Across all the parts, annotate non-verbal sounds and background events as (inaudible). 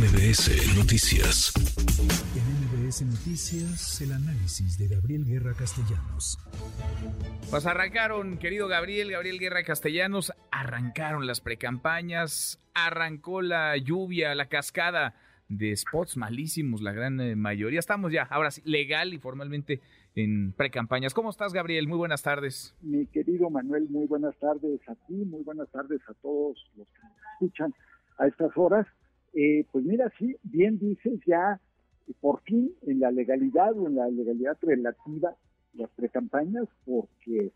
MBS Noticias. En MBS Noticias, el análisis de Gabriel Guerra Castellanos. Pues arrancaron, querido Gabriel, Gabriel Guerra Castellanos, arrancaron las precampañas, arrancó la lluvia, la cascada de spots malísimos, la gran eh, mayoría. Estamos ya, ahora sí, legal y formalmente en precampañas. ¿Cómo estás, Gabriel? Muy buenas tardes. Mi querido Manuel, muy buenas tardes a ti, muy buenas tardes a todos los que escuchan a estas horas. Eh, pues mira, sí, bien dices ya, por fin en la legalidad o en la legalidad relativa las precampañas, porque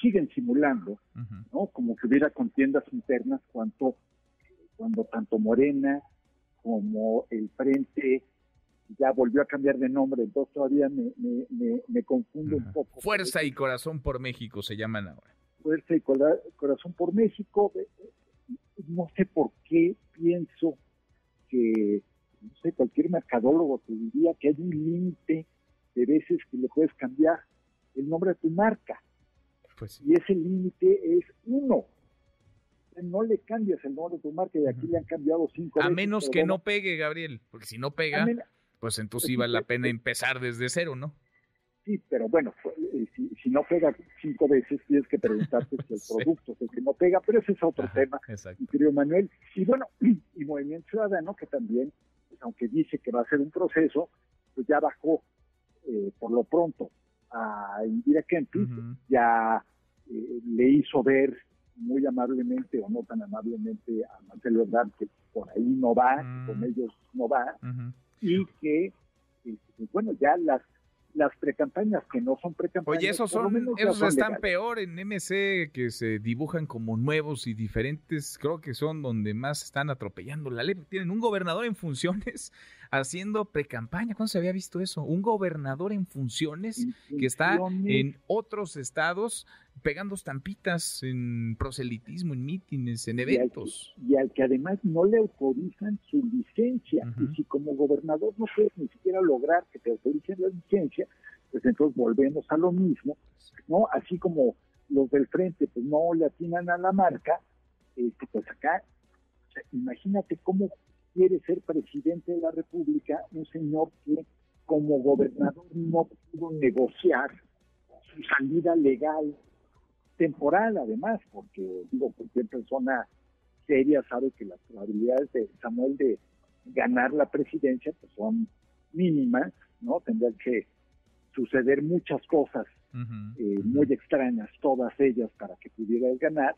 siguen simulando, ¿no? Como que hubiera contiendas internas cuanto, cuando tanto Morena como el Frente ya volvió a cambiar de nombre, entonces todavía me, me, me, confundo un poco. Fuerza y Corazón por México se llaman ahora. Fuerza y Corazón por México, eh, no sé por qué pienso que, no sé, cualquier mercadólogo te diría que hay un límite de veces que le puedes cambiar el nombre a tu marca. Pues y ese límite es uno. No le cambias el nombre a tu marca y aquí le han cambiado cinco A menos que no pegue, Gabriel, porque si no pega, pues entonces sí vale la pena empezar desde cero, ¿no? Sí, pero bueno, eh, si, no pega cinco veces, tienes que preguntarte si el (laughs) producto es el que no pega, pero ese es otro tema, mi querido Manuel. Y bueno, (clears throat) y Movimiento Ciudadano, que también, pues, aunque dice que va a ser un proceso, pues ya bajó eh, por lo pronto a Indira Kempis, ya eh, le hizo ver muy amablemente o no tan amablemente a Marcelo Ebrard que por ahí no va, con mm. ellos no va, y que, este, bueno, ya las las precampañas que no son precampañas. Oye, esos son, esos están peor en MC, que se dibujan como nuevos y diferentes. Creo que son donde más están atropellando la ley. Tienen un gobernador en funciones haciendo precampaña. ¿Cuándo se había visto eso? Un gobernador en funciones que está en otros estados pegando estampitas en proselitismo, en mítines, en eventos. Y al, que, además no le autorizan su licencia. Y si como gobernador no puedes ni siquiera lograr que te autoricen la licencia, pues entonces volvemos a lo mismo, ¿no? Así como los del frente pues no le atinan a la marca, este, pues acá, imagínate cómo quiere ser presidente de la República un señor que como gobernador no pudo negociar su salida legal temporal además, porque digo, cualquier persona seria sabe que las probabilidades de Samuel de ganar la presidencia pues son mínimas, ¿no? Tendrían que suceder muchas cosas eh, muy extrañas, todas ellas, para que pudiera ganar.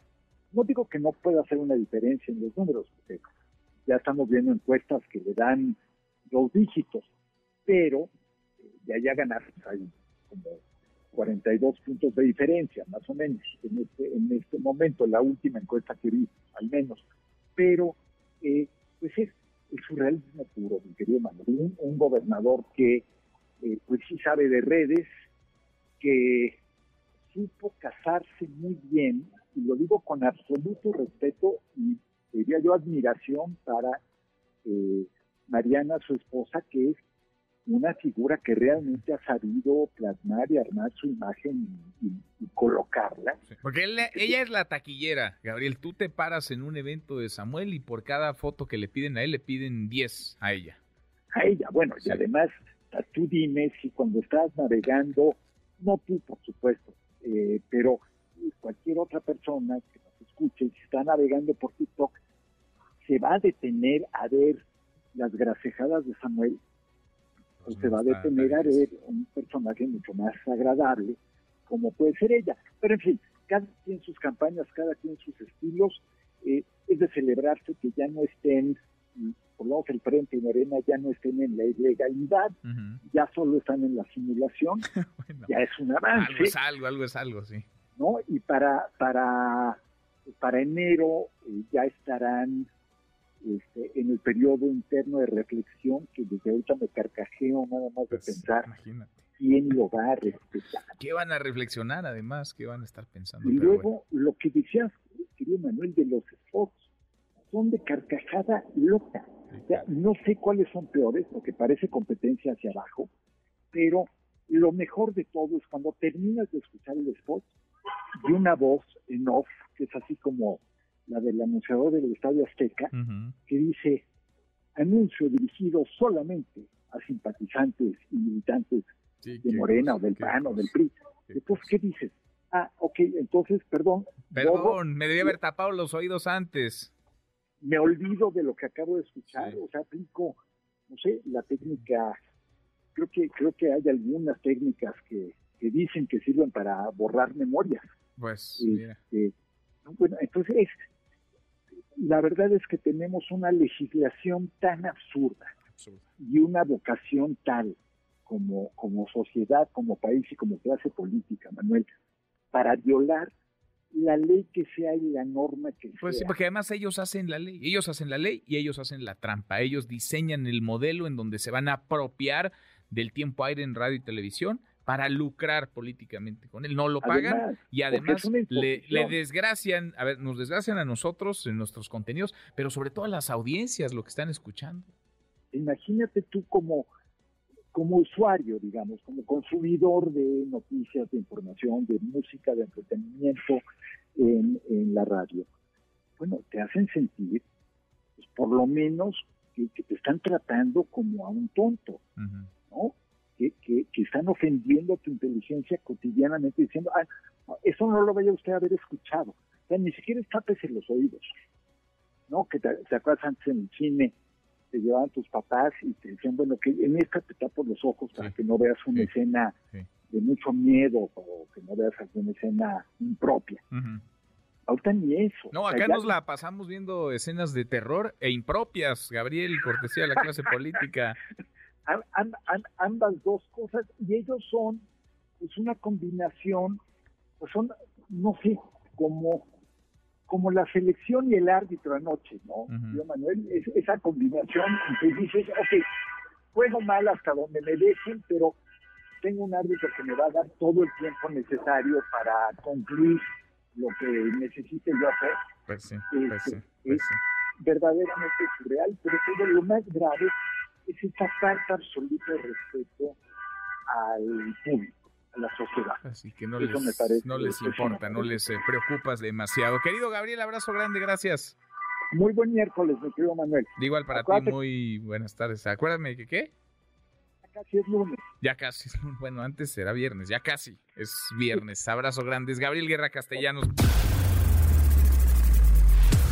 No digo que no pueda hacer una diferencia en los números, porque ya estamos viendo encuestas que le dan dos dígitos, pero eh, ya ya ganar pues, hay como 42 puntos de diferencia, más o menos, en este, en este momento, la última encuesta que vi, al menos. Pero, eh, pues es el surrealismo puro, mi querido Manuel. Un, gobernador que, eh, pues sí sabe de redes, que supo casarse muy bien, y lo digo con absoluto respeto y diría yo admiración para eh, Mariana, su esposa, que es una figura que realmente ha sabido plasmar y armar su imagen y, colocarla. porque ella es la taquillera, Gabriel. Tú te paras en un evento de Samuel y por cada foto que le piden a él le piden 10 a ella. A ella, bueno, y además tú dime si cuando estás navegando, no tú por supuesto, eh, pero cualquier otra persona que nos escuche, si está navegando por TikTok, se va a detener a ver las gracejadas de Samuel se va a detener a ver un personaje mucho más agradable como puede ser ella. Pero en fin, cada quien sus campañas, cada quien sus estilos, eh, es de celebrarse que ya no estén, por lo menos el Frente y Morena ya no estén en la ilegalidad, ya solo están en la simulación, (laughs) ya es un avance. Algo es algo, algo es algo, sí. ¿no? Y para, para, para enero eh, ya estarán este, en el periodo interno de reflexión que desde ahorita me carcajeo nada más de pues, pensar quién lo va a respetar. ¿Qué van a reflexionar además? ¿Qué van a estar pensando? Y luego lo que decías, querido Manuel, de los spots, son de carcajada loca. no sé cuáles son peores, porque parece competencia hacia abajo, pero lo mejor de todo es cuando terminas de escuchar el spot y una voz en off, que es así como la del anunciador del Estadio Azteca, que dice, anuncio dirigido solamente a simpatizantes y militantes de Morena o del PAN o del PRI. Entonces, ¿qué dices? Ah, ok, entonces, perdón. Perdón, me debía haber tapado los oídos antes. Me olvido de lo que acabo de escuchar, o sea, aplico, no sé, la técnica, creo que creo que hay algunas técnicas que, que dicen que sirven para borrar memorias. Pues, este, bueno, entonces, la verdad es que tenemos una legislación tan absurda, y una vocación tal como, como sociedad, como país y como clase política, Manuel, para violar la ley que sea y la norma que sea. Pues sí, porque además ellos hacen la ley, ellos hacen la ley y ellos hacen la trampa, ellos diseñan el modelo en donde se van a apropiar del tiempo aire en radio y televisión para lucrar políticamente con él. No lo pagan y además le, le, desgracian, a ver, nos desgracian a nosotros en nuestros contenidos, pero sobre todo a las audiencias, lo que están escuchando. Imagínate tú como, como usuario, digamos, como consumidor de noticias, de información, de música, de entretenimiento en, en la radio. Bueno, te hacen sentir, pues, por lo menos, que, te están tratando como a un tonto, ¿no? Que, que, están ofendiendo a tu inteligencia cotidianamente diciendo, ah, eso no lo vaya usted a haber escuchado. O sea, ni siquiera en los oídos. ¿No? Que te, acuerdas antes en el cine, te llevaban tus papás y te decían, bueno, que en esta te tapo los ojos para que no veas una escena de mucho miedo o que no veas alguna escena impropia. Ahorita ni eso. No, acá nos la pasamos viendo escenas de terror e impropias, Gabriel, cortesía de la clase política. (laughs) ambas dos cosas y ellos son pues una combinación, pues son, no sé, como, como la selección y el árbitro anoche, ¿no? Manuel, esa combinación que dices, ok, juego mal hasta donde me dejen, pero tengo un árbitro que me va a dar todo el tiempo necesario para concluir lo que necesite yo hacer. Pues sí, pues sí, este, pues sí. verdaderamente surreal, pero todo lo más grave es esta falta absoluta de respeto al público, a la sociedad. Así que no, les, no les importa, no les eh, preocupas demasiado. Querido Gabriel, abrazo grande, gracias. Muy buen miércoles, mi querido Manuel. igual para ti, muy buenas tardes. Acuérdame que qué. Ya casi es lunes. Ya casi es lunes. Bueno, antes era viernes, ya casi es viernes. Abrazo grandes. Gabriel Guerra Castellanos.